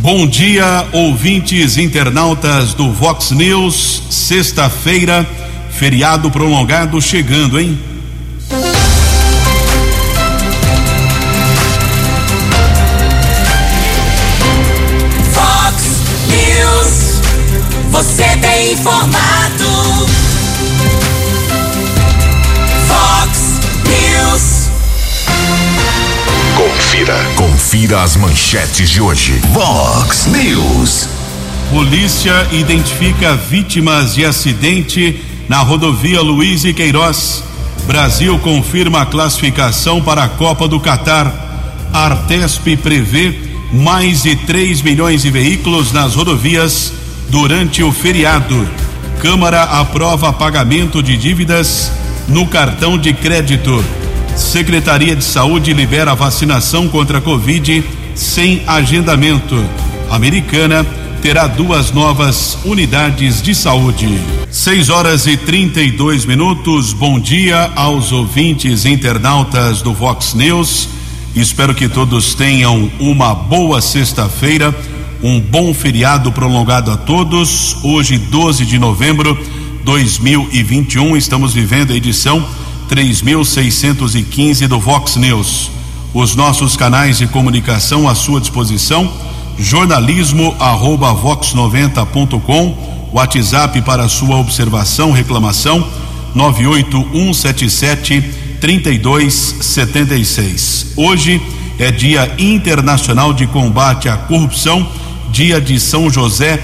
Bom dia, ouvintes internautas do Vox News. Sexta-feira, feriado prolongado chegando, hein? Vox News. Você tem informado. Confira. Confira as manchetes de hoje. Vox News. Polícia identifica vítimas de acidente na rodovia Luiz e Queiroz. Brasil confirma a classificação para a Copa do Catar. Artesp prevê mais de 3 milhões de veículos nas rodovias durante o feriado. Câmara aprova pagamento de dívidas no cartão de crédito. Secretaria de Saúde libera vacinação contra a Covid sem agendamento. Americana terá duas novas unidades de saúde. 6 horas e 32 minutos. Bom dia aos ouvintes internautas do Vox News. Espero que todos tenham uma boa sexta-feira, um bom feriado prolongado a todos. Hoje, 12 de novembro 2021, estamos vivendo a edição 3615 do Vox News. Os nossos canais de comunicação à sua disposição jornalismo arroba vox90.com, WhatsApp para sua observação, reclamação 98177 3276. Hoje é Dia Internacional de Combate à Corrupção, dia de São José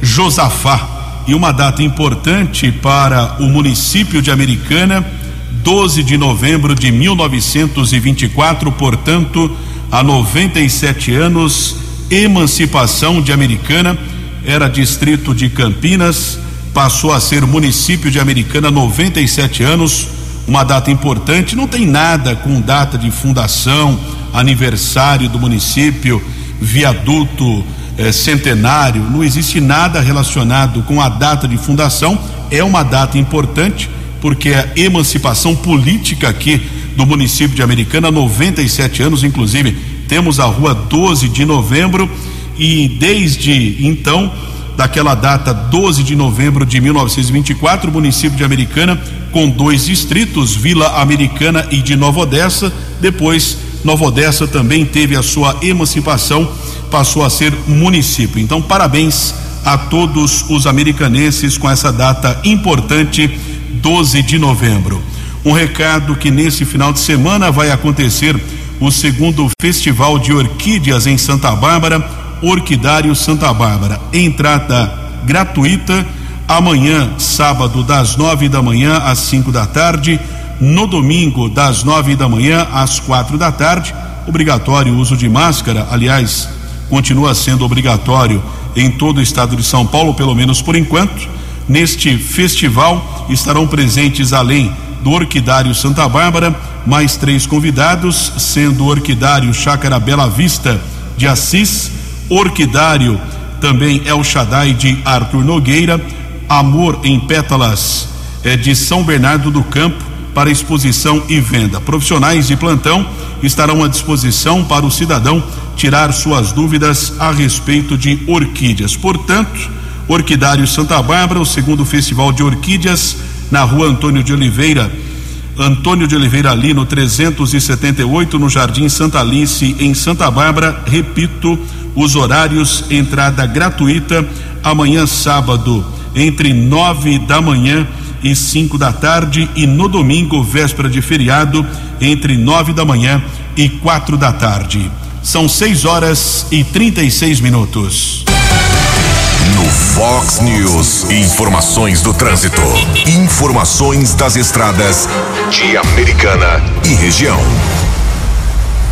Josafá e uma data importante para o município de Americana, 12 de novembro de 1924, portanto, há 97 anos emancipação de Americana, era distrito de Campinas, passou a ser município de Americana 97 anos, uma data importante, não tem nada com data de fundação, aniversário do município, viaduto, eh, centenário, não existe nada relacionado com a data de fundação, é uma data importante, porque a emancipação política aqui do município de Americana, 97 anos, inclusive temos a rua 12 de novembro e desde então, daquela data 12 de novembro de 1924, o município de Americana com dois distritos, Vila Americana e de Nova Odessa. Depois, Nova Odessa também teve a sua emancipação, passou a ser município. Então, parabéns a todos os americanenses com essa data importante, 12 de novembro. Um recado que nesse final de semana vai acontecer o segundo Festival de Orquídeas em Santa Bárbara, Orquidário Santa Bárbara. Entrada gratuita amanhã, sábado, das nove da manhã às cinco da tarde, no domingo, das nove da manhã às quatro da tarde. Obrigatório o uso de máscara, aliás, continua sendo obrigatório em todo o estado de São Paulo, pelo menos por enquanto. Neste festival estarão presentes, além do Orquidário Santa Bárbara, mais três convidados, sendo o Orquidário Chácara Bela Vista de Assis, Orquidário também El Shaddai de Arthur Nogueira, Amor em Pétalas é de São Bernardo do Campo para exposição e venda. Profissionais de plantão estarão à disposição para o cidadão tirar suas dúvidas a respeito de orquídeas. Portanto, Orquidário Santa Bárbara, o segundo festival de orquídeas na rua Antônio de Oliveira, Antônio de Oliveira ali no 378 no Jardim Santa Alice em Santa Bárbara. Repito, os horários entrada gratuita amanhã sábado entre nove da manhã e cinco da tarde e no domingo véspera de feriado entre nove da manhã e quatro da tarde. São seis horas e 36 minutos. Fox News, informações do trânsito, informações das estradas de Americana e região.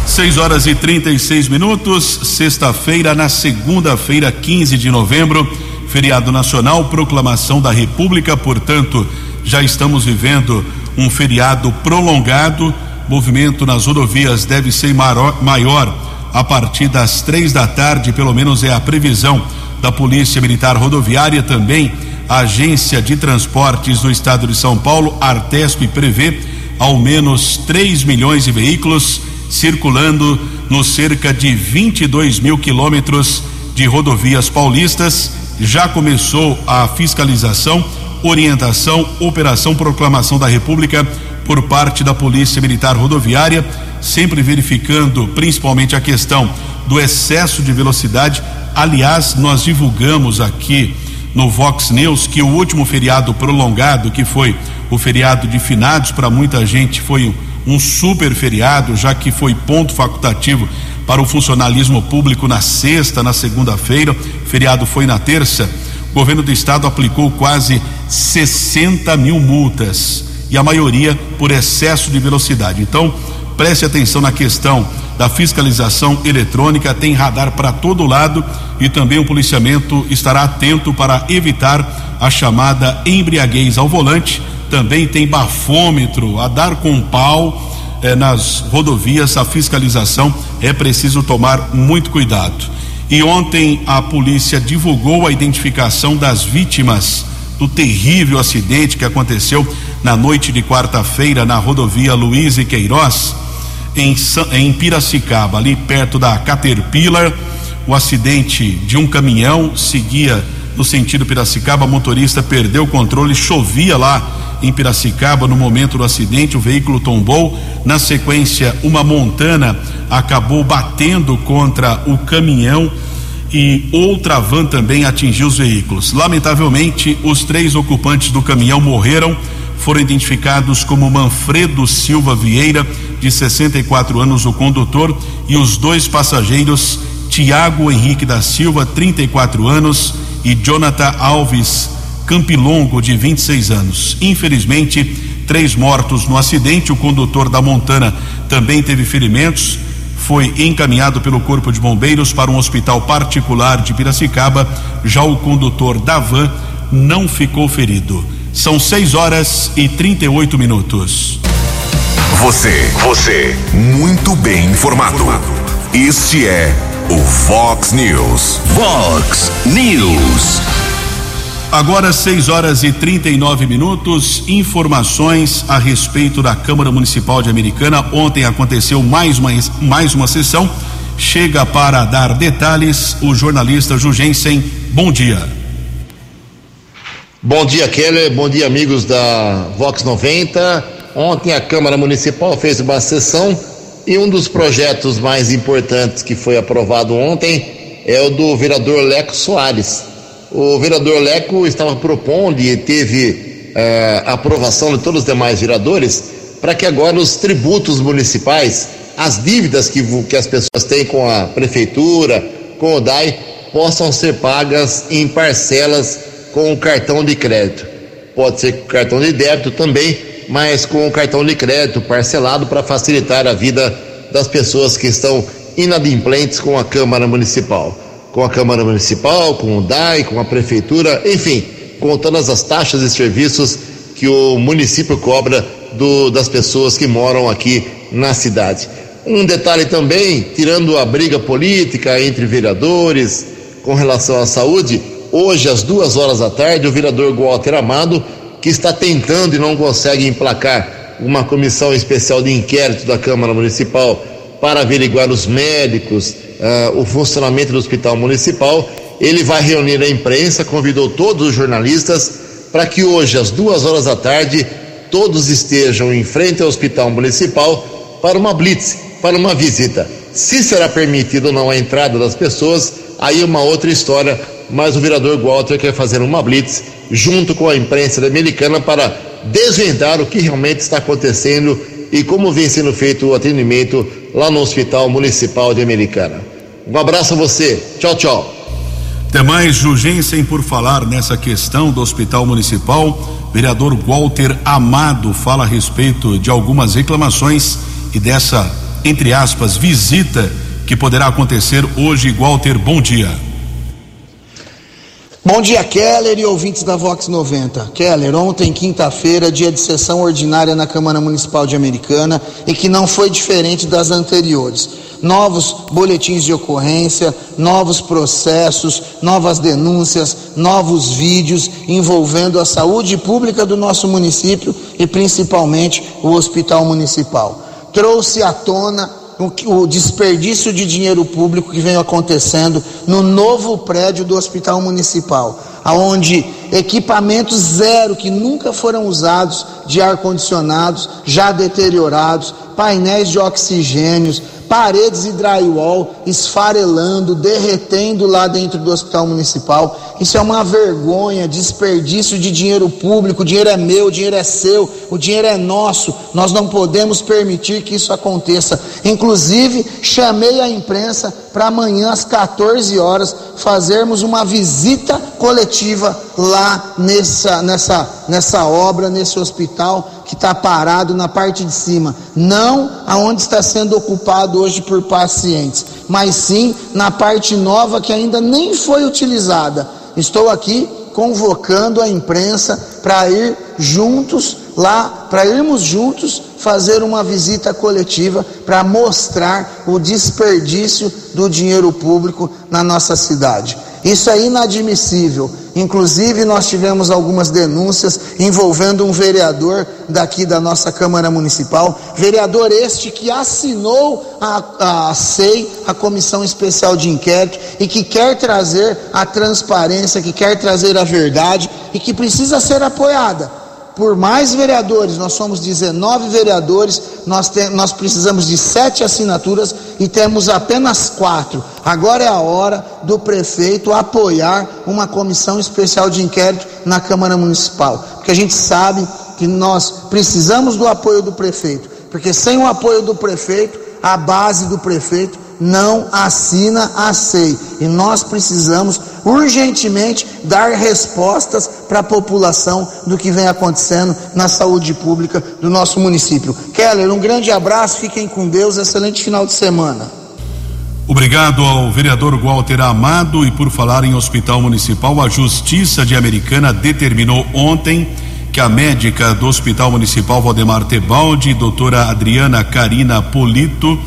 6 horas e 36 minutos, sexta-feira, na segunda-feira, 15 de novembro, feriado nacional, proclamação da República, portanto, já estamos vivendo um feriado prolongado. Movimento nas rodovias deve ser maior a partir das três da tarde, pelo menos é a previsão da Polícia Militar Rodoviária, também a Agência de Transportes do Estado de São Paulo, Artesp, prevê ao menos 3 milhões de veículos circulando nos cerca de 22 mil quilômetros de rodovias paulistas. Já começou a fiscalização, orientação, operação Proclamação da República por parte da Polícia Militar Rodoviária, sempre verificando principalmente a questão do excesso de velocidade. Aliás, nós divulgamos aqui no Vox News que o último feriado prolongado, que foi o feriado de finados, para muita gente foi um super feriado, já que foi ponto facultativo para o funcionalismo público na sexta, na segunda-feira, o feriado foi na terça. O governo do estado aplicou quase 60 mil multas e a maioria por excesso de velocidade. Então, preste atenção na questão da fiscalização eletrônica, tem radar para todo lado e também o policiamento estará atento para evitar a chamada embriaguez ao volante. Também tem bafômetro a dar com pau eh, nas rodovias. A fiscalização é preciso tomar muito cuidado. E ontem a polícia divulgou a identificação das vítimas do terrível acidente que aconteceu na noite de quarta-feira na rodovia Luiz e Queiroz em, em Piracicaba, ali perto da Caterpillar. O acidente de um caminhão seguia no sentido Piracicaba, motorista perdeu o controle, chovia lá em Piracicaba no momento do acidente, o veículo tombou. Na sequência, uma montana acabou batendo contra o caminhão e outra van também atingiu os veículos. Lamentavelmente, os três ocupantes do caminhão morreram. Foram identificados como Manfredo Silva Vieira, de 64 anos, o condutor, e os dois passageiros, Tiago Henrique da Silva, 34 anos, e Jonathan Alves Campilongo, de 26 anos. Infelizmente, três mortos no acidente. O condutor da Montana também teve ferimentos. Foi encaminhado pelo Corpo de Bombeiros para um hospital particular de Piracicaba. Já o condutor da van não ficou ferido. São 6 horas e 38 minutos. Você, você, muito bem informado. Este é o Fox News. Fox News. Agora 6 horas e 39 minutos. Informações a respeito da Câmara Municipal de Americana. Ontem aconteceu mais uma, mais uma sessão. Chega para dar detalhes o jornalista Jugensen. Bom dia. Bom dia, Keller. Bom dia, amigos da Vox 90. Ontem a Câmara Municipal fez uma sessão e um dos projetos mais importantes que foi aprovado ontem é o do vereador Leco Soares. O vereador Leco estava propondo e teve uh, aprovação de todos os demais vereadores para que agora os tributos municipais, as dívidas que, que as pessoas têm com a prefeitura, com o DAI, possam ser pagas em parcelas com o cartão de crédito. Pode ser com cartão de débito também, mas com o cartão de crédito parcelado para facilitar a vida das pessoas que estão inadimplentes com a Câmara Municipal. Com a Câmara Municipal, com o DAI, com a Prefeitura, enfim, com todas as taxas e serviços que o município cobra do, das pessoas que moram aqui na cidade. Um detalhe também, tirando a briga política entre vereadores com relação à saúde, hoje às duas horas da tarde, o vereador Walter Amado que está tentando e não consegue emplacar uma comissão especial de inquérito da Câmara Municipal para averiguar os médicos, uh, o funcionamento do Hospital Municipal. Ele vai reunir a imprensa, convidou todos os jornalistas para que hoje, às duas horas da tarde, todos estejam em frente ao Hospital Municipal para uma blitz, para uma visita. Se será permitido ou não a entrada das pessoas, aí é uma outra história, mas o vereador Walter quer fazer uma blitz junto com a imprensa americana para desvendar o que realmente está acontecendo e como vem sendo feito o atendimento lá no Hospital Municipal de Americana. Um abraço a você. Tchau, tchau. Até mais, Jugensen, por falar nessa questão do Hospital Municipal. Vereador Walter Amado fala a respeito de algumas reclamações e dessa, entre aspas, visita que poderá acontecer hoje. Walter, bom dia. Bom dia, Keller e ouvintes da Vox 90. Keller, ontem, quinta-feira, dia de sessão ordinária na Câmara Municipal de Americana e que não foi diferente das anteriores. Novos boletins de ocorrência, novos processos, novas denúncias, novos vídeos envolvendo a saúde pública do nosso município e principalmente o Hospital Municipal. Trouxe à tona o, desperdício de dinheiro público que vem acontecendo no novo prédio do Hospital Municipal, aonde equipamentos zero que nunca foram usados de ar condicionados já deteriorados, painéis de oxigênios, paredes e drywall esfarelando, derretendo lá dentro do hospital municipal. Isso é uma vergonha, desperdício de dinheiro público. O dinheiro é meu, o dinheiro é seu, o dinheiro é nosso. Nós não podemos permitir que isso aconteça. Inclusive, chamei a imprensa para amanhã às 14 horas fazermos uma visita coletiva lá nessa, nessa, nessa obra, nesse hospital que está parado na parte de cima, não aonde está sendo ocupado hoje por pacientes, mas sim na parte nova que ainda nem foi utilizada. Estou aqui convocando a imprensa para ir juntos lá, para irmos juntos fazer uma visita coletiva para mostrar o desperdício do dinheiro público na nossa cidade. Isso é inadmissível. Inclusive, nós tivemos algumas denúncias envolvendo um vereador daqui da nossa Câmara Municipal, vereador este que assinou a, a SEI, a Comissão Especial de Inquérito, e que quer trazer a transparência, que quer trazer a verdade e que precisa ser apoiada por mais vereadores, nós somos 19 vereadores, nós, tem, nós precisamos de sete assinaturas e temos apenas quatro. Agora é a hora do prefeito apoiar uma comissão especial de inquérito na Câmara Municipal, porque a gente sabe que nós precisamos do apoio do prefeito, porque sem o apoio do prefeito, a base do prefeito não assina a SEI. E nós precisamos urgentemente dar respostas para a população do que vem acontecendo na saúde pública do nosso município. Keller, um grande abraço, fiquem com Deus, excelente final de semana. Obrigado ao vereador Walter Amado e por falar em hospital municipal, a Justiça de Americana determinou ontem que a médica do Hospital Municipal Valdemar Tebaldi, doutora Adriana Carina Polito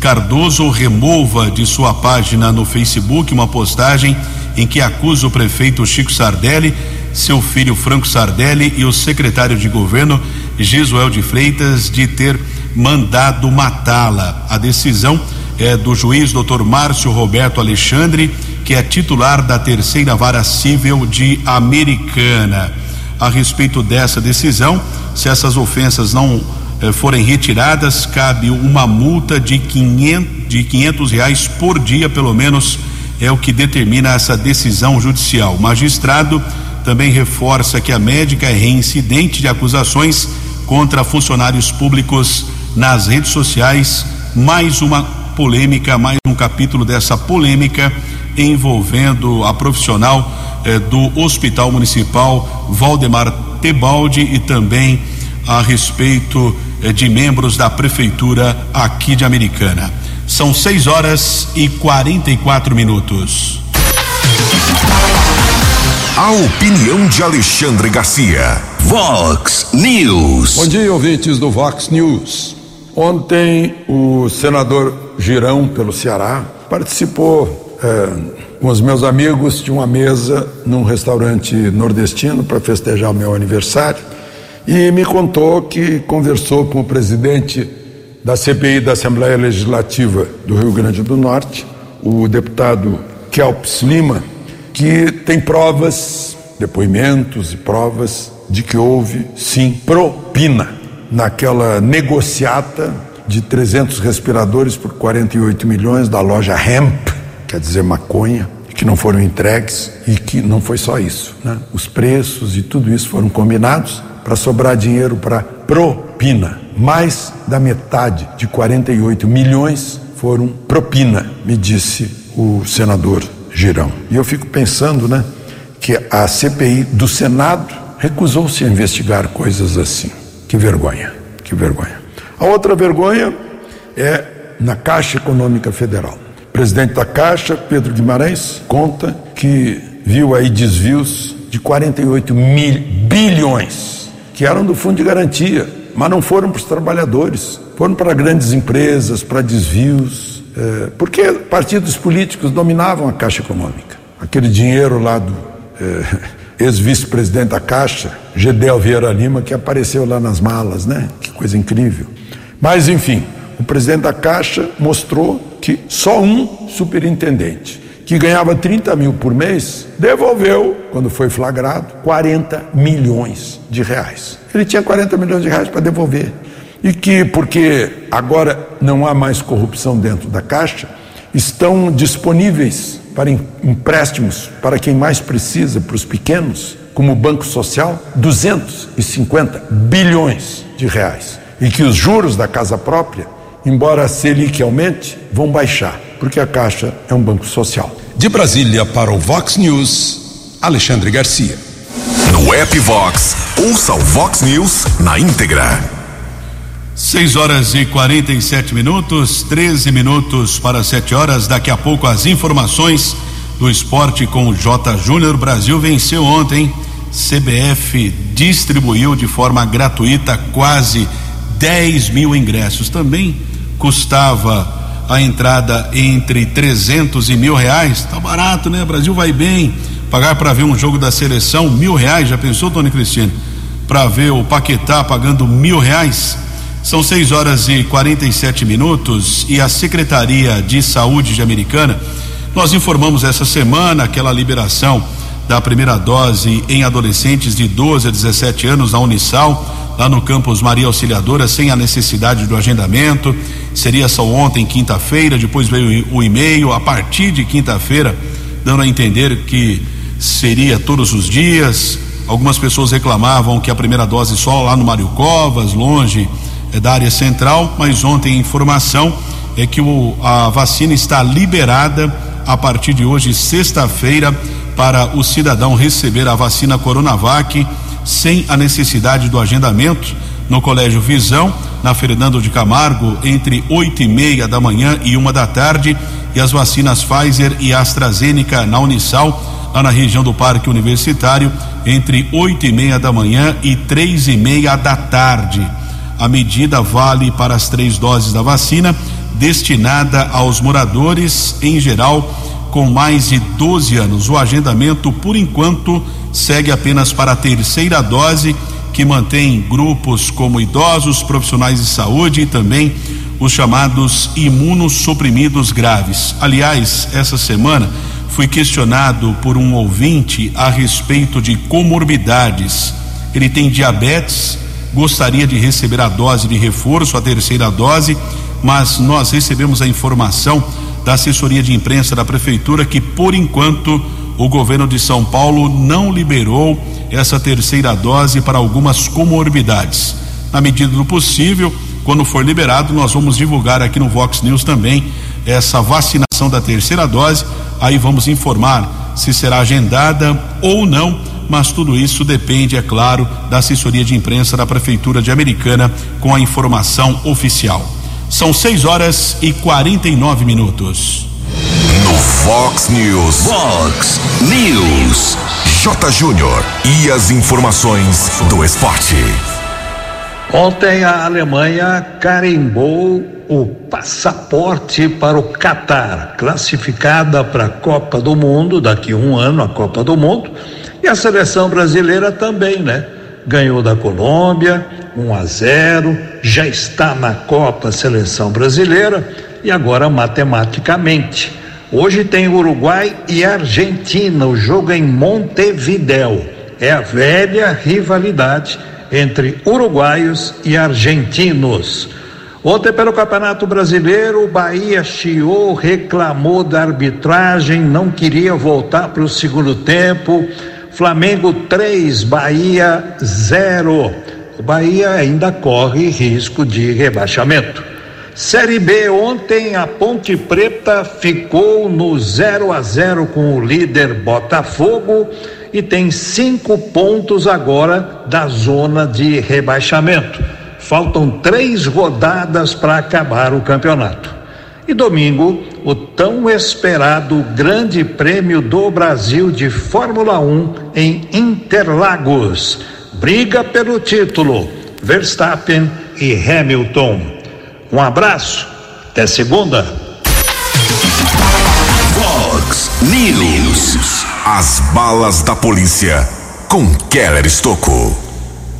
Cardoso, remova de sua página no Facebook uma postagem em que acusa o prefeito Chico Sardelli, seu filho Franco Sardelli e o secretário de governo Gisuel de Freitas de ter mandado matá-la. A decisão é do juiz Dr. Márcio Roberto Alexandre, que é titular da terceira vara civil de Americana. A respeito dessa decisão, se essas ofensas não eh, forem retiradas, cabe uma multa de 500, de 500 reais por dia, pelo menos é o que determina essa decisão judicial. O magistrado também reforça que a médica é reincidente de acusações contra funcionários públicos nas redes sociais. Mais uma polêmica, mais um capítulo dessa polêmica envolvendo a profissional eh, do Hospital Municipal Valdemar Tebaldi e também a respeito eh, de membros da prefeitura aqui de Americana. São 6 horas e 44 minutos. A opinião de Alexandre Garcia. Vox News. Bom dia, ouvintes do Vox News. Ontem, o senador Girão, pelo Ceará, participou eh, com os meus amigos de uma mesa num restaurante nordestino para festejar o meu aniversário e me contou que conversou com o presidente da CPI da Assembleia Legislativa do Rio Grande do Norte, o deputado Kelps Lima, que tem provas, depoimentos e provas de que houve, sim, propina naquela negociata de 300 respiradores por 48 milhões da loja Hemp, quer dizer maconha, que não foram entregues e que não foi só isso, né? Os preços e tudo isso foram combinados para sobrar dinheiro para propina. Mais da metade de 48 milhões foram propina, me disse o senador Girão. E eu fico pensando, né, que a CPI do Senado recusou-se a investigar coisas assim. Que vergonha, que vergonha. A outra vergonha é na Caixa Econômica Federal. O presidente da Caixa, Pedro Guimarães, conta que viu aí desvios de 48 mil bilhões que eram do fundo de garantia, mas não foram para os trabalhadores, foram para grandes empresas, para desvios, eh, porque partidos políticos dominavam a Caixa Econômica. Aquele dinheiro lá do eh, ex-vice-presidente da Caixa, Gedel Vieira Lima, que apareceu lá nas malas, né? Que coisa incrível. Mas, enfim, O presidente da Caixa mostrou que só um superintendente, que ganhava 30 mil por mês, devolveu, quando foi flagrado, 40 milhões de reais. Ele tinha 40 milhões de reais para devolver. E que, porque agora não há mais corrupção dentro da Caixa, estão disponíveis para empréstimos para quem mais precisa, para os pequenos, como o Banco Social, 250 bilhões de reais. E que os juros da casa própria, embora a Selic aumente, vão baixar, porque a Caixa é um banco social. De Brasília para o Vox News, Alexandre Garcia. No app Vox, ouça o Vox News na íntegra. 6 horas e 47 minutos, 13 minutos para 7 horas. Daqui a pouco as informações do esporte com o J. Júnior. Brasil venceu ontem. CBF distribuiu de forma gratuita quase 10 mil ingressos. Também custava a entrada entre 300 e mil reais. Tá barato, né? Brasil vai bem. Pagar para ver um jogo da seleção mil reais. Já pensou, Tony Cristiano? Para ver o Paquetá pagando mil reais? São 6 horas e 47 minutos e a Secretaria de Saúde de Americana, nós informamos essa semana aquela liberação da primeira dose em adolescentes de 12 a 17 anos na Unisal, lá no campus Maria Auxiliadora, sem a necessidade do agendamento. Seria só ontem, quinta-feira, depois veio o e-mail, a partir de quinta-feira, dando a entender que seria todos os dias. Algumas pessoas reclamavam que a primeira dose só lá no Mário Covas, longe é da área central, mas ontem a informação é que o, a vacina está liberada a partir de hoje, sexta-feira, para o cidadão receber a vacina Coronavac sem a necessidade do agendamento no Colégio Visão, na Fernando de Camargo, entre oito e meia da manhã e uma da tarde, e as vacinas Pfizer e AstraZeneca na Unisal, lá na região do Parque Universitário, entre oito e meia da manhã e três e meia da tarde. A medida vale para as três doses da vacina, destinada aos moradores, em geral, com mais de 12 anos. O agendamento, por enquanto, segue apenas para a terceira dose, que mantém grupos como idosos, profissionais de saúde e também os chamados imunossuprimidos graves. Aliás, essa semana fui questionado por um ouvinte a respeito de comorbidades. Ele tem diabetes gostaria de receber a dose de reforço, a terceira dose, mas nós recebemos a informação da assessoria de imprensa da prefeitura que, por enquanto, o governo de São Paulo não liberou essa terceira dose para algumas comorbidades. Na medida do possível, quando for liberado, nós vamos divulgar aqui no Vox News também essa vacinação da terceira dose. Aí vamos informar se será agendada ou não mas tudo isso depende, é claro, da assessoria de imprensa da Prefeitura de Americana com a informação oficial. São 6 horas e 49 minutos. No Fox News. Fox News. J. Júnior. E as informações do esporte. Ontem a Alemanha carimbou o passaporte para o Catar, classificada para a Copa do Mundo, daqui a um ano a Copa do Mundo e a seleção brasileira também, né? Ganhou da Colômbia, 1 a 0, já está na Copa a seleção brasileira e agora matematicamente. Hoje tem Uruguai e Argentina, o jogo é em Montevidéu. É a velha rivalidade entre uruguaios e argentinos. Ontem, pelo Campeonato Brasileiro, o Bahia chiou, reclamou da arbitragem, não queria voltar para o segundo tempo. Flamengo 3, Bahia 0. O Bahia ainda corre risco de rebaixamento. Série B, ontem a Ponte Preta ficou no 0 a 0 com o líder Botafogo e tem cinco pontos agora da zona de rebaixamento. Faltam três rodadas para acabar o campeonato. E domingo, o tão esperado Grande Prêmio do Brasil de Fórmula 1 em Interlagos. Briga pelo título, Verstappen e Hamilton. Um abraço, até segunda. Fox News. As balas da polícia com Keller Estocou.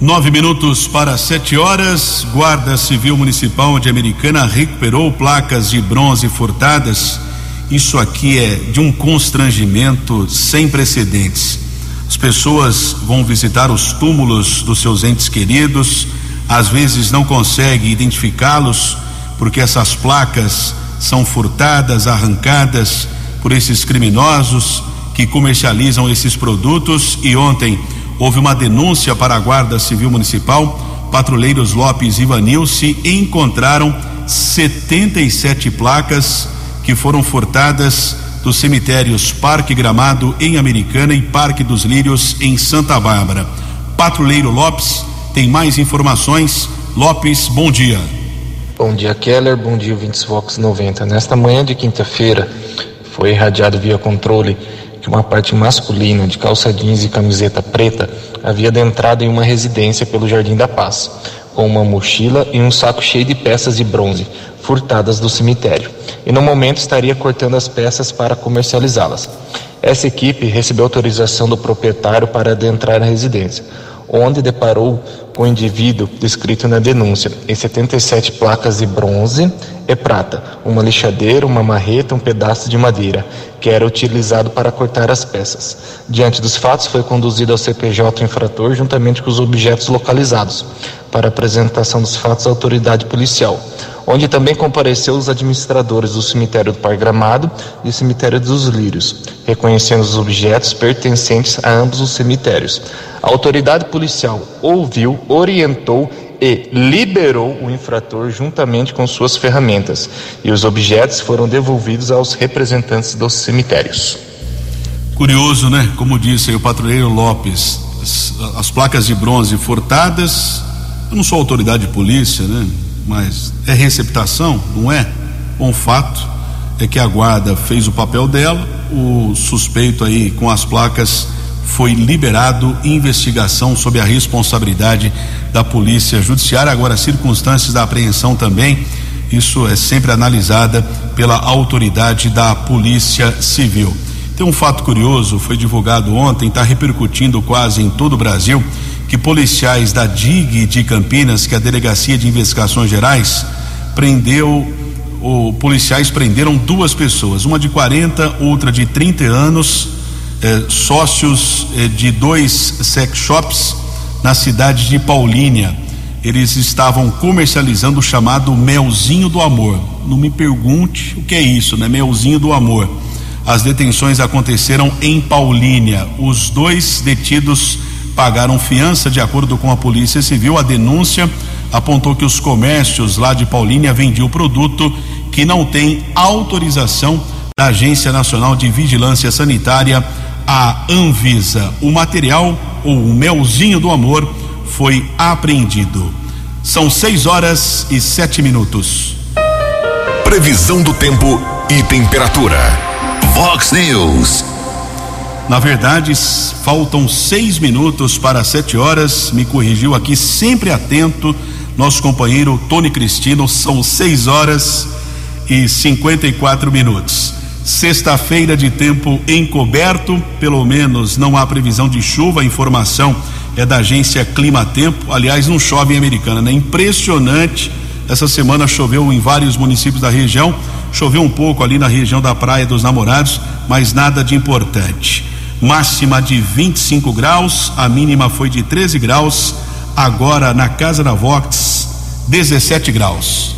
Nove minutos para sete horas. Guarda Civil Municipal de Americana recuperou placas de bronze furtadas. Isso aqui é de um constrangimento sem precedentes. As pessoas vão visitar os túmulos dos seus entes queridos, às vezes não conseguem identificá-los porque essas placas são furtadas, arrancadas por esses criminosos que comercializam esses produtos e ontem houve uma denúncia para a Guarda Civil Municipal. Patrulheiros Lopes e Vanilce encontraram 77 placas que foram furtadas dos cemitérios Parque Gramado em Americana e Parque dos Lírios em Santa Bárbara. Patrulheiro Lopes tem mais informações. Lopes, bom dia. Bom dia, Keller. Bom dia, Vintes Vox 90. Nesta manhã de quinta-feira, foi irradiado via controle que uma parte masculina de calça jeans e camiseta preta havia adentrado em uma residência pelo Jardim da Paz, com uma mochila e um saco cheio de peças de bronze furtadas do cemitério, e no momento estaria cortando as peças para comercializá-las. Essa equipe recebeu autorização do proprietário para adentrar na residência, onde deparou com o indivíduo descrito na denúncia? Em 77 placas de bronze e prata, uma lixadeira, uma marreta, um pedaço de madeira, que era utilizado para cortar as peças. Diante dos fatos, foi conduzido ao CPJ infrator juntamente com os objetos localizados. Para apresentação dos fatos à autoridade policial, onde também compareceu os administradores do cemitério do Par Gramado e cemitério dos Lírios, reconhecendo os objetos pertencentes a ambos os cemitérios. A autoridade policial ouviu, orientou e liberou o infrator juntamente com suas ferramentas, e os objetos foram devolvidos aos representantes dos cemitérios. Curioso, né? Como disse aí o patrulheiro Lopes, as, as placas de bronze furtadas. Eu não sou autoridade de polícia, né? Mas é receptação, não é? Bom fato é que a guarda fez o papel dela, o suspeito aí com as placas foi liberado investigação sob a responsabilidade da Polícia Judiciária. Agora, as circunstâncias da apreensão também, isso é sempre analisada pela autoridade da Polícia Civil. Tem um fato curioso, foi divulgado ontem, está repercutindo quase em todo o Brasil, que policiais da DIG de Campinas, que é a Delegacia de Investigações Gerais, prendeu, ou policiais prenderam duas pessoas, uma de 40, outra de 30 anos, eh, sócios eh, de dois sex shops na cidade de Paulínia. Eles estavam comercializando o chamado melzinho do amor. Não me pergunte o que é isso, né? Melzinho do amor. As detenções aconteceram em Paulínia. Os dois detidos pagaram fiança de acordo com a Polícia Civil. A denúncia apontou que os comércios lá de Paulínia vendiam produto que não tem autorização da Agência Nacional de Vigilância Sanitária, a Anvisa. O material, ou o melzinho do amor, foi apreendido. São seis horas e sete minutos. Previsão do tempo e temperatura. Vox News. Na verdade, faltam seis minutos para sete horas. Me corrigiu aqui, sempre atento, nosso companheiro Tony Cristino. São seis horas e 54 minutos. Sexta-feira de tempo encoberto, pelo menos não há previsão de chuva. A informação é da agência Clima Tempo. Aliás, não chove em Americana, né? Impressionante. Essa semana choveu em vários municípios da região. Choveu um pouco ali na região da Praia dos Namorados, mas nada de importante. Máxima de 25 graus, a mínima foi de 13 graus. Agora na casa da Vox, 17 graus.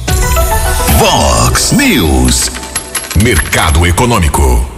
Vox News. Mercado Econômico.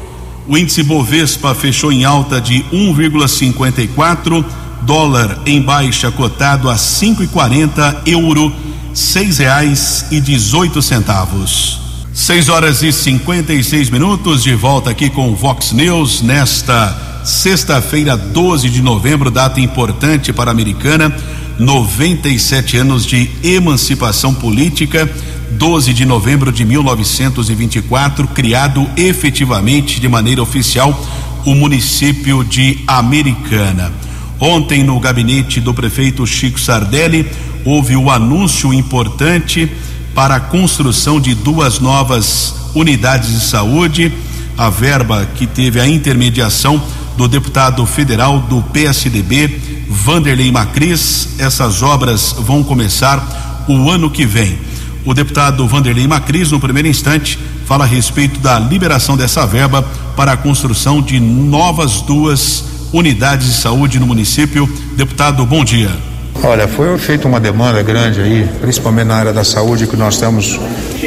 O índice Bovespa fechou em alta de 1,54, dólar em baixa cotado a 5,40, euro seis reais e dezoito centavos. 6 horas e 56 minutos, de volta aqui com o Vox News nesta sexta-feira, 12 de novembro, data importante para a americana, 97 anos de emancipação política, 12 de novembro de 1924, criado efetivamente de maneira oficial o município de Americana. Ontem, no gabinete do prefeito Chico Sardelli, houve o anúncio importante para a construção de duas novas unidades de saúde. A verba que teve a intermediação do deputado federal do PSDB, Vanderlei Macris. Essas obras vão começar o ano que vem. O deputado Vanderlei Macris, no primeiro instante, fala a respeito da liberação dessa verba para a construção de novas duas unidades de saúde no município. Deputado, bom dia. Olha, foi feita uma demanda grande aí, principalmente na área da saúde, que nós estamos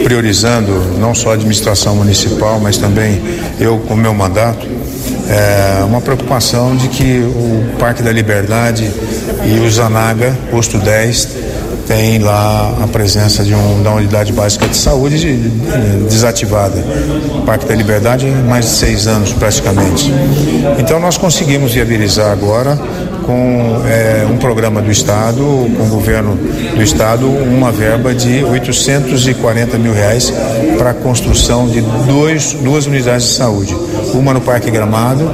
priorizando, não só a administração municipal, mas também eu com o meu mandato, é uma preocupação de que o Parque da Liberdade e o Zanaga, posto 10, tem lá a presença de um, da unidade básica de saúde de, de, desativada. O Parque da Liberdade mais de seis anos praticamente. Então nós conseguimos viabilizar agora com é, um programa do Estado, com o governo do Estado, uma verba de 840 mil reais para a construção de dois, duas unidades de saúde. Uma no Parque Gramado,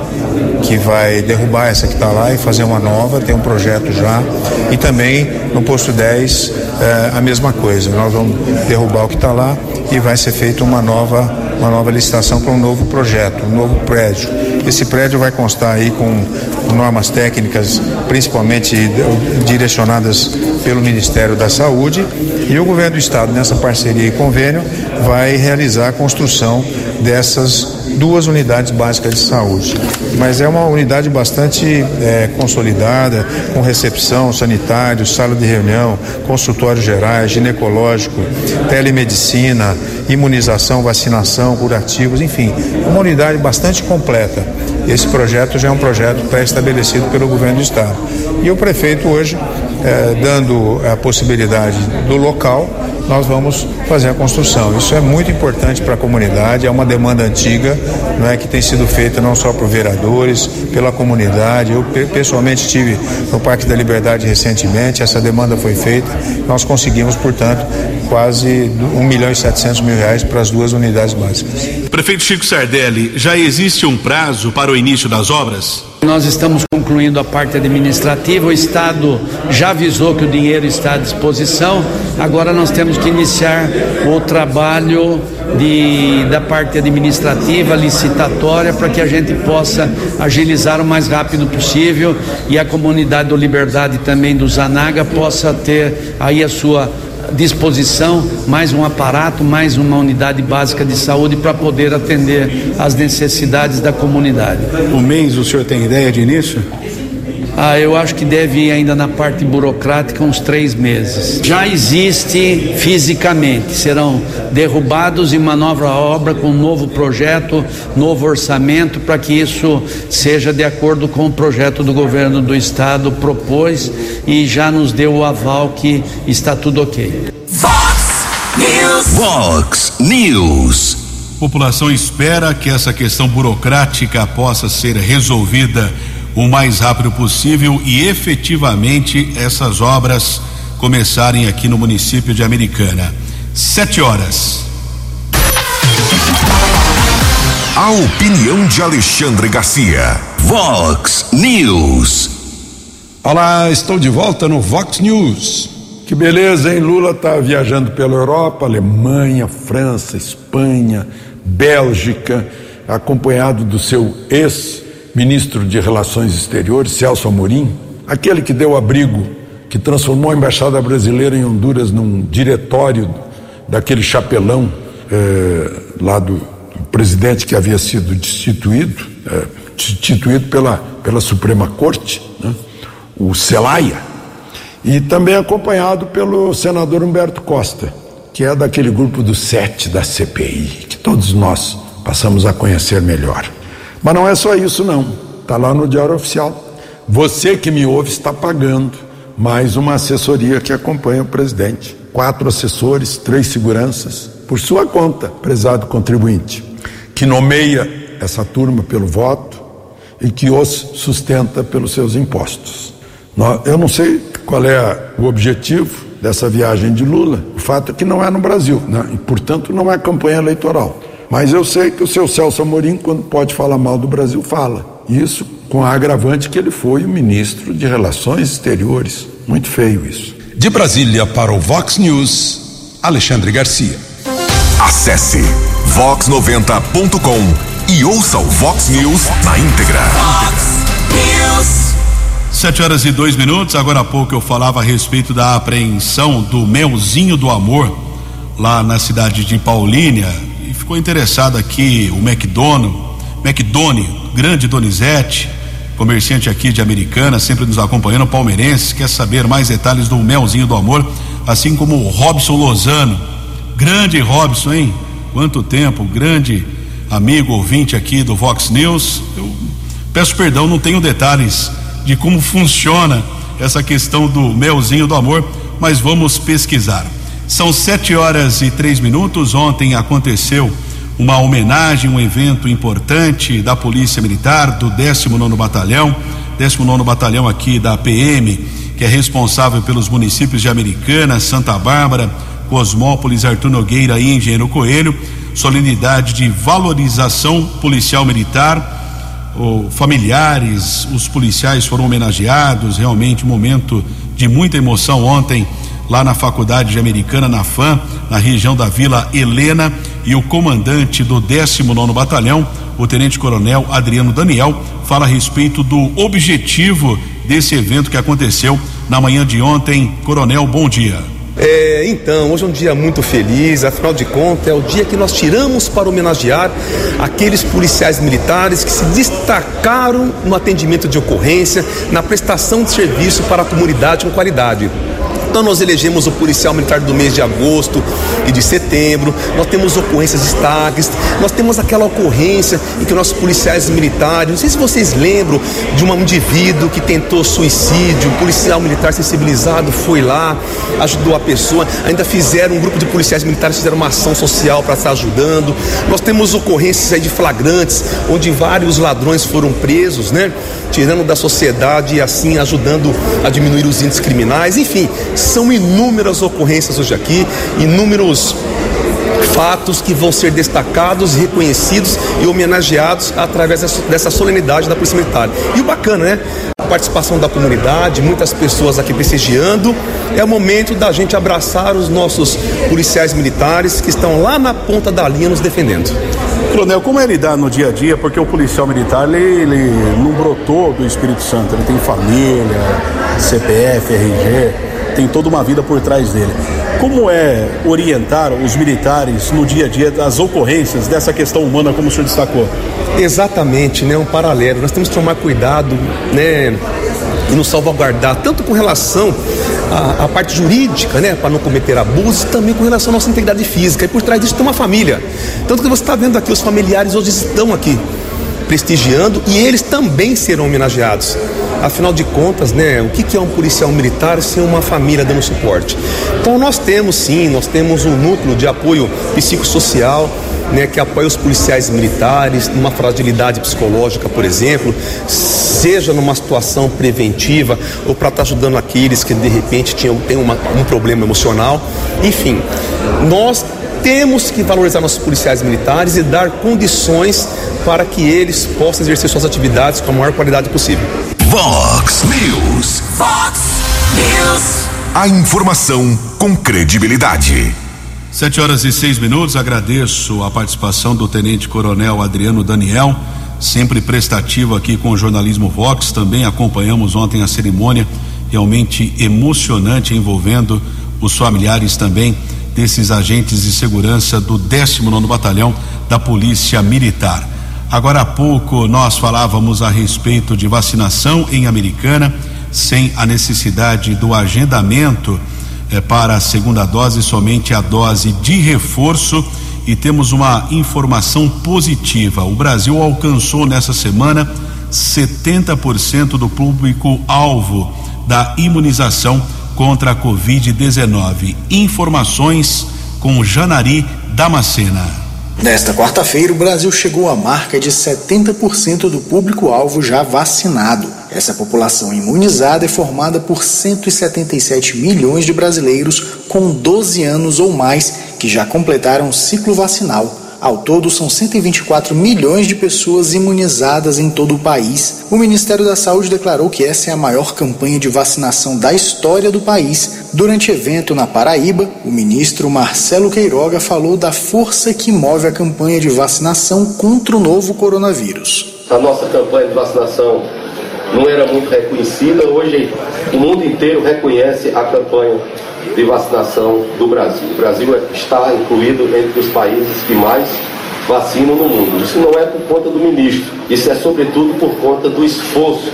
que vai derrubar essa que está lá e fazer uma nova, tem um projeto já. E também no posto 10, é, a mesma coisa. Nós vamos derrubar o que está lá e vai ser feita uma nova, uma nova licitação para um novo projeto, um novo prédio. Esse prédio vai constar aí com normas técnicas, principalmente direcionadas pelo Ministério da Saúde, e o governo do estado, nessa parceria e convênio, vai realizar a construção dessas duas unidades básicas de saúde. Mas é uma unidade bastante é, consolidada, com recepção, sanitário, sala de reunião, consultórios gerais, ginecológico, telemedicina, imunização, vacinação, curativos, enfim, uma unidade bastante completa. Esse projeto já é um projeto pré-estabelecido pelo governo do estado. E o prefeito hoje, é, dando a possibilidade do local, nós vamos fazer a construção. Isso é muito importante para a comunidade, é uma demanda antiga, não é que tem sido feita não só por vereadores, pela comunidade. Eu pessoalmente estive no Parque da Liberdade recentemente, essa demanda foi feita. Nós conseguimos, portanto, quase 1 milhão e 700 mil reais para as duas unidades básicas. Prefeito Chico Sardelli, já existe um prazo para o início das obras? Nós estamos concluindo a parte administrativa, o Estado já avisou que o dinheiro está à disposição, agora nós temos que iniciar o trabalho de, da parte administrativa, licitatória, para que a gente possa agilizar o mais rápido possível e a comunidade do Liberdade também do Zanaga possa ter aí a sua disposição mais um aparato, mais uma unidade básica de saúde para poder atender às necessidades da comunidade. O mês o senhor tem ideia de início? Ah, eu acho que deve ir ainda na parte burocrática uns três meses. Já existe fisicamente, serão derrubados em uma nova obra com um novo projeto, novo orçamento, para que isso seja de acordo com o projeto do governo do estado propôs e já nos deu o aval que está tudo ok. Fox News. Fox News. População espera que essa questão burocrática possa ser resolvida o mais rápido possível e efetivamente essas obras começarem aqui no município de Americana. Sete horas. A opinião de Alexandre Garcia. Vox News. Olá, estou de volta no Vox News. Que beleza, hein? Lula está viajando pela Europa, Alemanha, França, Espanha, Bélgica, acompanhado do seu ex-ministro de Relações Exteriores, Celso Amorim, aquele que deu abrigo, que transformou a embaixada brasileira em Honduras num diretório daquele chapelão eh, lá do, do, presidente que havia sido destituído, eh, destituído pela, pela Suprema Corte, né? o Celaya, e também acompanhado pelo senador Humberto Costa, que é daquele grupo dos sete da CPI, que todos nós passamos a conhecer melhor. Mas não é só isso, não. Está lá no Diário Oficial. Você que me ouve está pagando mais uma assessoria que acompanha o presidente. Quatro assessores, três seguranças, por sua conta, prezado contribuinte, que nomeia essa turma pelo voto e que os sustenta pelos seus impostos. Eu não sei qual é o objetivo dessa viagem de Lula. O fato é que não é no Brasil, né? e portanto não é campanha eleitoral. Mas eu sei que o seu Celso Amorim, quando pode falar mal do Brasil, fala. Isso com a agravante que ele foi o ministro de Relações Exteriores. Muito feio isso. De Brasília para o Vox News, Alexandre Garcia. Acesse vox90.com e ouça o Vox News na íntegra. Fox Sete horas e dois minutos. Agora há pouco eu falava a respeito da apreensão do melzinho do amor lá na cidade de Paulínia ficou interessado aqui o McDonald, McDonald, grande Donizete, comerciante aqui de Americana, sempre nos acompanhando, palmeirense, quer saber mais detalhes do melzinho do amor, assim como o Robson Lozano, grande Robson, hein? Quanto tempo, grande amigo ouvinte aqui do Vox News. Eu peço perdão, não tenho detalhes de como funciona essa questão do melzinho do amor, mas vamos pesquisar. São sete horas e três minutos. Ontem aconteceu uma homenagem, um evento importante da Polícia Militar, do 19 Batalhão, 19 Batalhão aqui da PM, que é responsável pelos municípios de Americana, Santa Bárbara, Cosmópolis, Artur Nogueira e Engenheiro Coelho. Solenidade de valorização policial militar o, familiares, os policiais foram homenageados, realmente um momento de muita emoção ontem lá na Faculdade de Americana, na FAM, na região da Vila Helena, e o comandante do 19 Batalhão, o Tenente Coronel Adriano Daniel, fala a respeito do objetivo desse evento que aconteceu na manhã de ontem. Coronel, bom dia. É, então, hoje é um dia muito feliz, afinal de contas, é o dia que nós tiramos para homenagear aqueles policiais militares que se destacaram no atendimento de ocorrência, na prestação de serviço para a comunidade com qualidade. Então nós elegemos o policial militar do mês de agosto e de setembro. Nós temos ocorrências destaques. Nós temos aquela ocorrência em que nossos policiais militares, não sei se vocês lembram de um indivíduo que tentou suicídio, um policial militar sensibilizado foi lá, ajudou a pessoa. Ainda fizeram um grupo de policiais militares fizeram uma ação social para estar ajudando. Nós temos ocorrências de flagrantes, onde vários ladrões foram presos, né? Tirando da sociedade e assim ajudando a diminuir os índices criminais. Enfim, são inúmeras ocorrências hoje aqui, inúmeros fatos que vão ser destacados, reconhecidos e homenageados através dessa solenidade da Polícia Militar. E o bacana, né? A participação da comunidade, muitas pessoas aqui prestigiando. É o momento da gente abraçar os nossos policiais militares que estão lá na ponta da linha nos defendendo. Coronel, como é lidar no dia a dia? Porque o policial militar, ele, ele não brotou do Espírito Santo, ele tem família, CPF, RG tem toda uma vida por trás dele. Como é orientar os militares no dia a dia das ocorrências dessa questão humana, como o senhor destacou? Exatamente, né? Um paralelo. Nós temos que tomar cuidado, né? E nos salvaguardar, tanto com relação à, à parte jurídica, né? Para não cometer abusos, também com relação à nossa integridade física. E por trás disso tem uma família. Tanto que você está vendo aqui, os familiares hoje estão aqui prestigiando e eles também serão homenageados. Afinal de contas, né, o que é um policial militar sem uma família dando suporte? Então nós temos sim, nós temos um núcleo de apoio psicossocial, né, que apoia os policiais militares numa fragilidade psicológica, por exemplo, seja numa situação preventiva ou para estar tá ajudando aqueles que de repente tinham, têm uma, um problema emocional. Enfim, nós temos que valorizar nossos policiais militares e dar condições para que eles possam exercer suas atividades com a maior qualidade possível. Vox News. Fox News. A informação com credibilidade. Sete horas e seis minutos. Agradeço a participação do Tenente Coronel Adriano Daniel, sempre prestativo aqui com o jornalismo Vox. Também acompanhamos ontem a cerimônia, realmente emocionante, envolvendo os familiares também desses agentes de segurança do 19 Batalhão da Polícia Militar. Agora há pouco nós falávamos a respeito de vacinação em Americana, sem a necessidade do agendamento eh, para a segunda dose, somente a dose de reforço. E temos uma informação positiva: o Brasil alcançou nessa semana 70% do público-alvo da imunização contra a Covid-19. Informações com Janari Damascena. Nesta quarta-feira, o Brasil chegou à marca de 70% do público-alvo já vacinado. Essa população imunizada é formada por 177 milhões de brasileiros com 12 anos ou mais que já completaram o ciclo vacinal. Ao todo, são 124 milhões de pessoas imunizadas em todo o país. O Ministério da Saúde declarou que essa é a maior campanha de vacinação da história do país. Durante evento na Paraíba, o ministro Marcelo Queiroga falou da força que move a campanha de vacinação contra o novo coronavírus. A nossa campanha de vacinação não era muito reconhecida. Hoje o mundo inteiro reconhece a campanha de vacinação do Brasil. O Brasil está incluído entre os países que mais vacinam no mundo. Isso não é por conta do ministro, isso é sobretudo por conta do esforço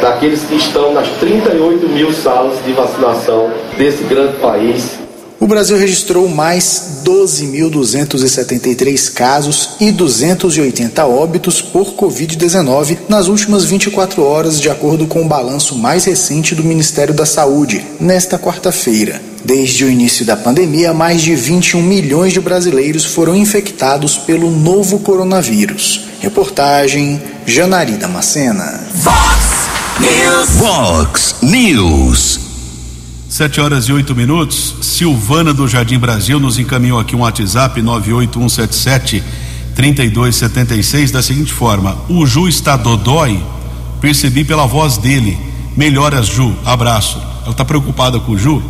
daqueles que estão nas 38 mil salas de vacinação desse grande país o Brasil registrou mais 12.273 casos e 280 óbitos por Covid-19 nas últimas 24 horas, de acordo com o balanço mais recente do Ministério da Saúde, nesta quarta-feira. Desde o início da pandemia, mais de 21 milhões de brasileiros foram infectados pelo novo coronavírus. Reportagem Janari Damascena. Fox News. Fox News. Sete horas e oito minutos. Silvana do Jardim Brasil nos encaminhou aqui um WhatsApp 98177 3276 da seguinte forma: O Ju está dodói? Percebi pela voz dele. Melhoras, Ju. Abraço. Ela está preocupada com o Ju?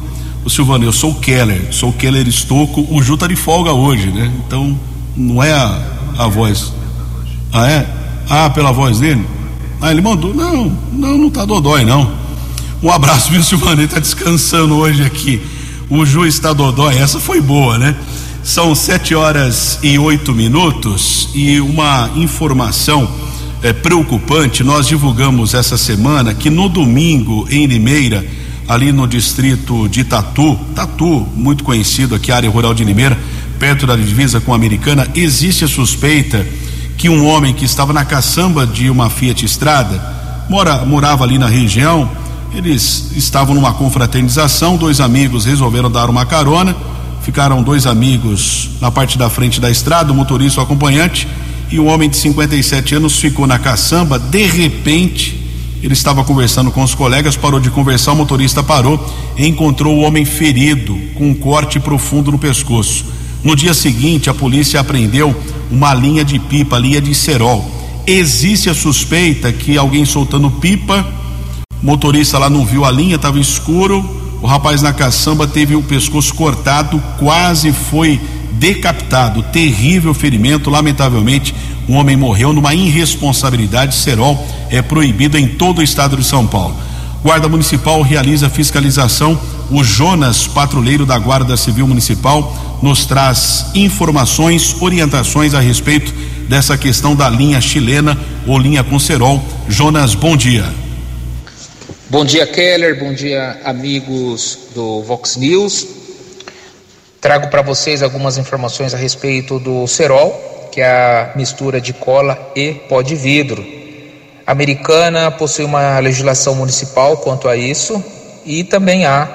O Silvana, eu sou o Keller, sou o Keller Estocco. O Ju tá de folga hoje, né? Então, não é a, a voz. Ah, é? Ah, pela voz dele? Ah, ele mandou. Não, não, não tá dodói, não. Um abraço, viu, Silvana? Ele tá descansando hoje aqui. O Ju está dodói, essa foi boa, né? São sete horas e oito minutos e uma informação é, preocupante. Nós divulgamos essa semana que no domingo em Limeira, ali no distrito de Tatu, Tatu, muito conhecido aqui, área rural de Limeira, perto da divisa com a Americana, existe a suspeita que um homem que estava na caçamba de uma Fiat Estrada, mora, morava ali na região, eles estavam numa confraternização, dois amigos resolveram dar uma carona, ficaram dois amigos na parte da frente da estrada, o motorista o acompanhante, e um homem de 57 anos ficou na caçamba, de repente, ele estava conversando com os colegas, parou de conversar, o motorista parou e encontrou o homem ferido, com um corte profundo no pescoço. No dia seguinte, a polícia apreendeu uma linha de pipa, linha de cerol. Existe a suspeita que alguém soltando pipa motorista lá não viu a linha, estava escuro. O rapaz na caçamba teve o pescoço cortado, quase foi decapitado. Terrível ferimento, lamentavelmente, um homem morreu numa irresponsabilidade. Serol é proibido em todo o estado de São Paulo. Guarda Municipal realiza fiscalização. O Jonas, patrulheiro da Guarda Civil Municipal, nos traz informações, orientações a respeito dessa questão da linha chilena ou linha com cerol. Jonas, bom dia. Bom dia, Keller. Bom dia, amigos do Vox News. Trago para vocês algumas informações a respeito do cerol, que é a mistura de cola e pó de vidro. A americana possui uma legislação municipal quanto a isso e também há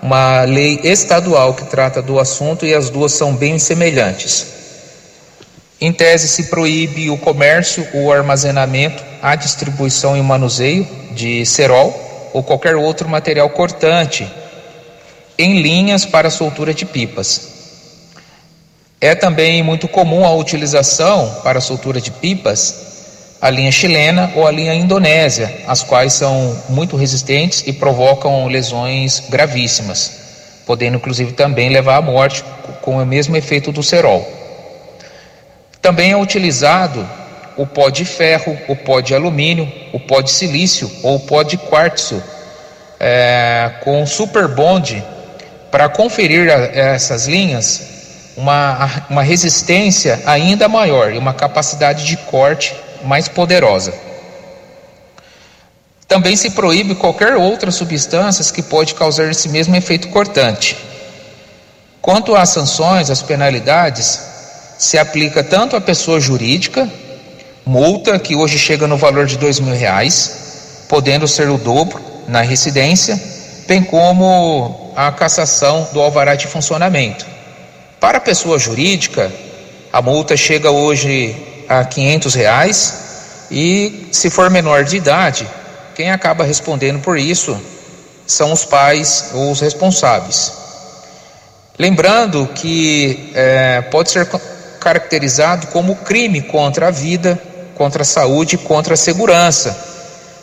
uma lei estadual que trata do assunto e as duas são bem semelhantes. Em tese, se proíbe o comércio, o armazenamento, a distribuição e o manuseio de cerol ou qualquer outro material cortante em linhas para soltura de pipas. É também muito comum a utilização para soltura de pipas a linha chilena ou a linha indonésia, as quais são muito resistentes e provocam lesões gravíssimas, podendo inclusive também levar à morte com o mesmo efeito do cerol. Também é utilizado o pó de ferro, o pó de alumínio, o pó de silício ou o pó de quartzo é, com super bond para conferir a, essas linhas uma, uma resistência ainda maior e uma capacidade de corte mais poderosa. Também se proíbe qualquer outra substância que pode causar esse mesmo efeito cortante. Quanto às sanções, às penalidades, se aplica tanto à pessoa jurídica multa que hoje chega no valor de dois mil reais, podendo ser o dobro na residência, bem como a cassação do alvará de funcionamento. Para a pessoa jurídica, a multa chega hoje a quinhentos reais e se for menor de idade, quem acaba respondendo por isso são os pais ou os responsáveis. Lembrando que é, pode ser caracterizado como crime contra a vida contra a saúde e contra a segurança.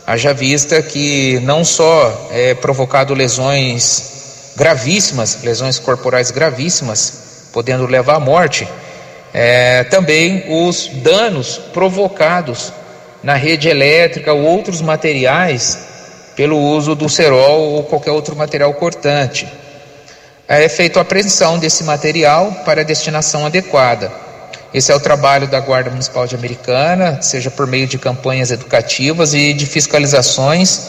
Haja vista que não só é provocado lesões gravíssimas, lesões corporais gravíssimas, podendo levar à morte, é, também os danos provocados na rede elétrica ou outros materiais pelo uso do cerol ou qualquer outro material cortante. É feita a apreensão desse material para destinação adequada. Esse é o trabalho da Guarda Municipal de Americana, seja por meio de campanhas educativas e de fiscalizações,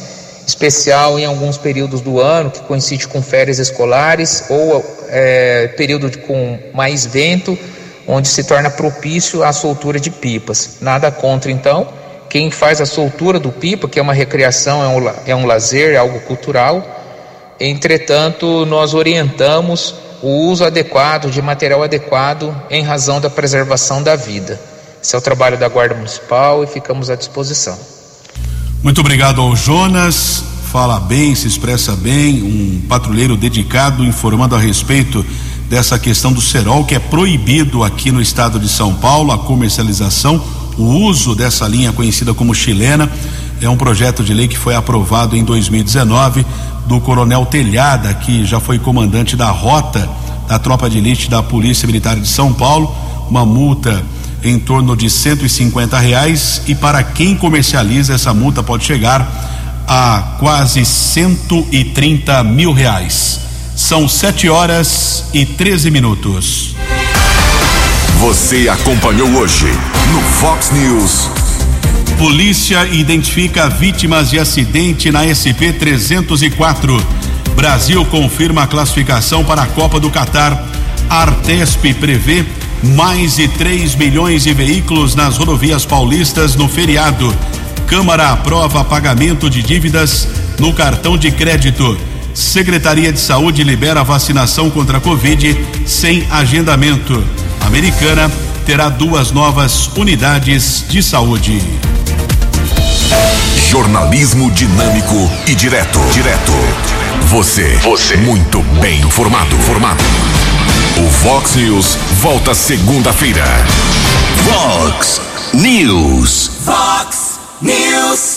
especial em alguns períodos do ano, que coincide com férias escolares ou é, período de, com mais vento, onde se torna propício a soltura de pipas. Nada contra, então, quem faz a soltura do pipa, que é uma recreação, é um, é um lazer, é algo cultural. Entretanto, nós orientamos o uso adequado de material adequado em razão da preservação da vida. Esse é o trabalho da Guarda Municipal e ficamos à disposição. Muito obrigado ao Jonas. Fala bem, se expressa bem, um patrulheiro dedicado informando a respeito dessa questão do cerol que é proibido aqui no estado de São Paulo a comercialização, o uso dessa linha conhecida como chilena. É um projeto de lei que foi aprovado em 2019 do Coronel Telhada, que já foi comandante da rota da tropa de elite da Polícia Militar de São Paulo, uma multa em torno de 150 reais e para quem comercializa essa multa pode chegar a quase 130 mil reais. São 7 horas e 13 minutos. Você acompanhou hoje no Fox News. Polícia identifica vítimas de acidente na SP 304. Brasil confirma a classificação para a Copa do Catar. Artesp prevê mais de 3 milhões de veículos nas rodovias paulistas no feriado. Câmara aprova pagamento de dívidas no cartão de crédito. Secretaria de Saúde libera vacinação contra a Covid sem agendamento. Americana terá duas novas unidades de saúde. Jornalismo dinâmico e direto. Direto. Você. Você. Muito bem informado. Formado. O Vox News volta segunda-feira. Vox News. Vox News.